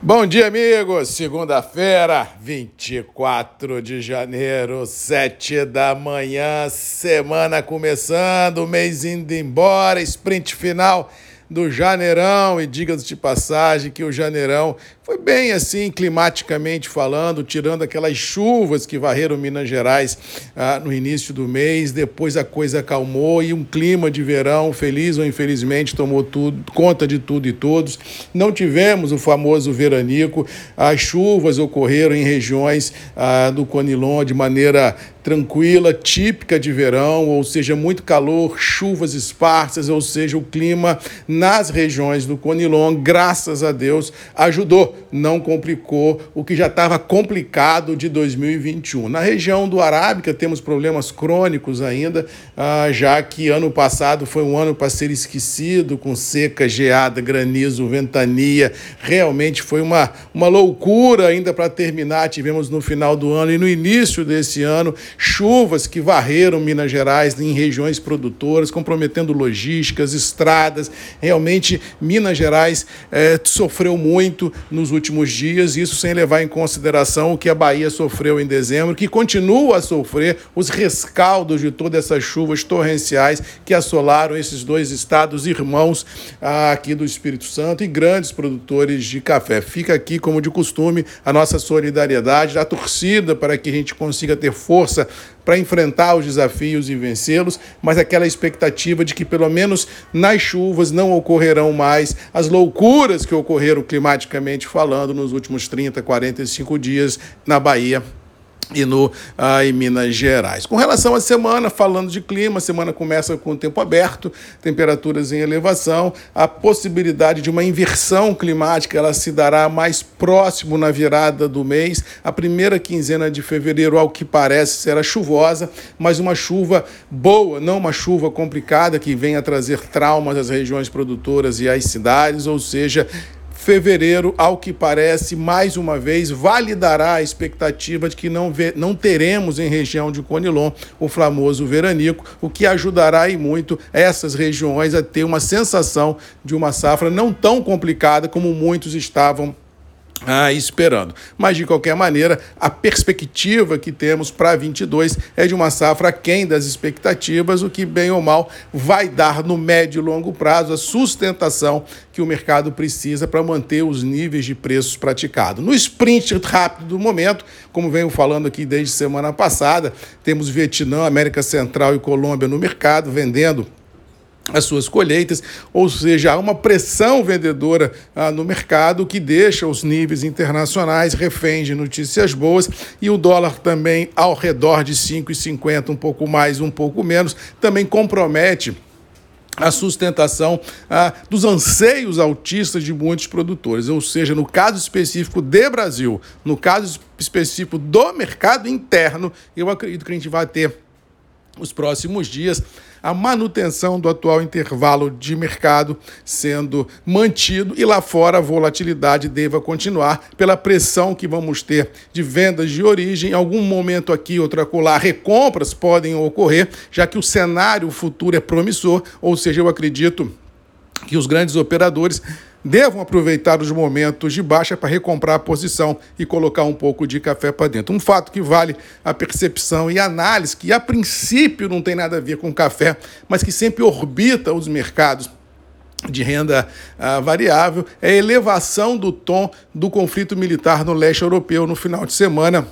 Bom dia, amigos. Segunda-feira, 24 de janeiro, 7 da manhã, semana começando, mês indo embora, sprint final do Janeirão. E diga-se de passagem que o Janeirão foi bem assim, climaticamente falando, tirando aquelas chuvas que varreram Minas Gerais ah, no início do mês. Depois a coisa acalmou e um clima de verão, feliz ou infelizmente, tomou tudo, conta de tudo e todos. Não tivemos o famoso veranico. As chuvas ocorreram em regiões ah, do Conilon de maneira tranquila, típica de verão, ou seja, muito calor, chuvas esparsas, ou seja, o clima nas regiões do Conilon, graças a Deus, ajudou não complicou o que já estava complicado de 2021. Na região do Arábica temos problemas crônicos ainda, ah, já que ano passado foi um ano para ser esquecido, com seca, geada, granizo, ventania. Realmente foi uma, uma loucura ainda para terminar. Tivemos no final do ano e no início desse ano chuvas que varreram Minas Gerais em regiões produtoras, comprometendo logísticas, estradas. Realmente, Minas Gerais eh, sofreu muito nos últimos dias, isso sem levar em consideração o que a Bahia sofreu em dezembro, que continua a sofrer os rescaldos de todas essas chuvas torrenciais que assolaram esses dois estados irmãos ah, aqui do Espírito Santo e grandes produtores de café. Fica aqui, como de costume, a nossa solidariedade, a torcida para que a gente consiga ter força para enfrentar os desafios e vencê-los, mas aquela expectativa de que pelo menos nas chuvas não ocorrerão mais as loucuras que ocorreram climaticamente falando nos últimos 30, 45 dias na Bahia e no ah, em Minas Gerais. Com relação à semana, falando de clima, a semana começa com o tempo aberto, temperaturas em elevação, a possibilidade de uma inversão climática, ela se dará mais próximo na virada do mês. A primeira quinzena de fevereiro, ao que parece, será chuvosa, mas uma chuva boa, não uma chuva complicada que venha trazer traumas às regiões produtoras e às cidades, ou seja, fevereiro, ao que parece, mais uma vez, validará a expectativa de que não, vê, não teremos em região de Conilon o famoso veranico, o que ajudará e muito essas regiões a ter uma sensação de uma safra não tão complicada como muitos estavam ah, esperando. Mas, de qualquer maneira, a perspectiva que temos para 22 é de uma safra aquém das expectativas, o que, bem ou mal, vai dar no médio e longo prazo a sustentação que o mercado precisa para manter os níveis de preços praticados. No sprint rápido do momento, como venho falando aqui desde semana passada, temos Vietnã, América Central e Colômbia no mercado vendendo as suas colheitas, ou seja, há uma pressão vendedora ah, no mercado que deixa os níveis internacionais reféns de notícias boas e o dólar também ao redor de 5,50, um pouco mais, um pouco menos, também compromete a sustentação ah, dos anseios autistas de muitos produtores, ou seja, no caso específico de Brasil, no caso específico do mercado interno, eu acredito que a gente vai ter os próximos dias a manutenção do atual intervalo de mercado sendo mantido e lá fora a volatilidade deva continuar pela pressão que vamos ter de vendas de origem. Em algum momento aqui, outra colar, recompras podem ocorrer, já que o cenário futuro é promissor, ou seja, eu acredito que os grandes operadores devam aproveitar os momentos de baixa para recomprar a posição e colocar um pouco de café para dentro. Um fato que vale a percepção e análise, que a princípio não tem nada a ver com café, mas que sempre orbita os mercados de renda uh, variável, é a elevação do tom do conflito militar no leste europeu no final de semana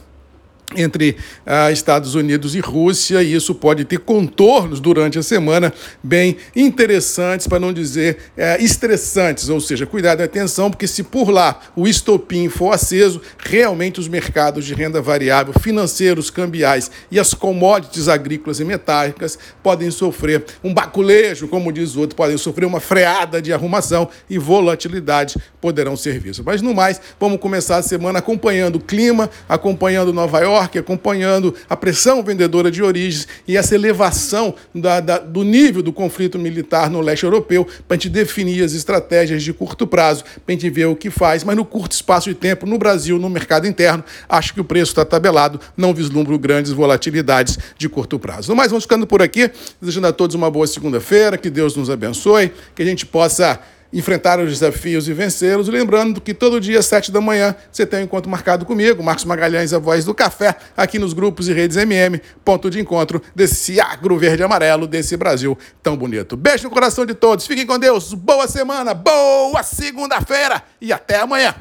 entre ah, Estados Unidos e Rússia, e isso pode ter contornos durante a semana bem interessantes, para não dizer eh, estressantes, ou seja, cuidado e atenção, porque se por lá o estopim for aceso, realmente os mercados de renda variável, financeiros, cambiais e as commodities agrícolas e metálicas podem sofrer um baculejo, como diz o outro, podem sofrer uma freada de arrumação e volatilidade poderão ser vistos. Mas no mais, vamos começar a semana acompanhando o clima, acompanhando Nova York, York, acompanhando a pressão vendedora de origens e essa elevação da, da, do nível do conflito militar no leste europeu, para a gente definir as estratégias de curto prazo, para a gente ver o que faz, mas no curto espaço de tempo, no Brasil, no mercado interno, acho que o preço está tabelado, não vislumbro grandes volatilidades de curto prazo. No mais, vamos ficando por aqui, desejando a todos uma boa segunda-feira, que Deus nos abençoe, que a gente possa enfrentar os desafios e vencê-los. Lembrando que todo dia, às sete da manhã, você tem um encontro marcado comigo, Marcos Magalhães, a voz do café, aqui nos grupos e redes MM, ponto de encontro desse agro verde e amarelo, desse Brasil tão bonito. Beijo no coração de todos, fiquem com Deus, boa semana, boa segunda-feira e até amanhã.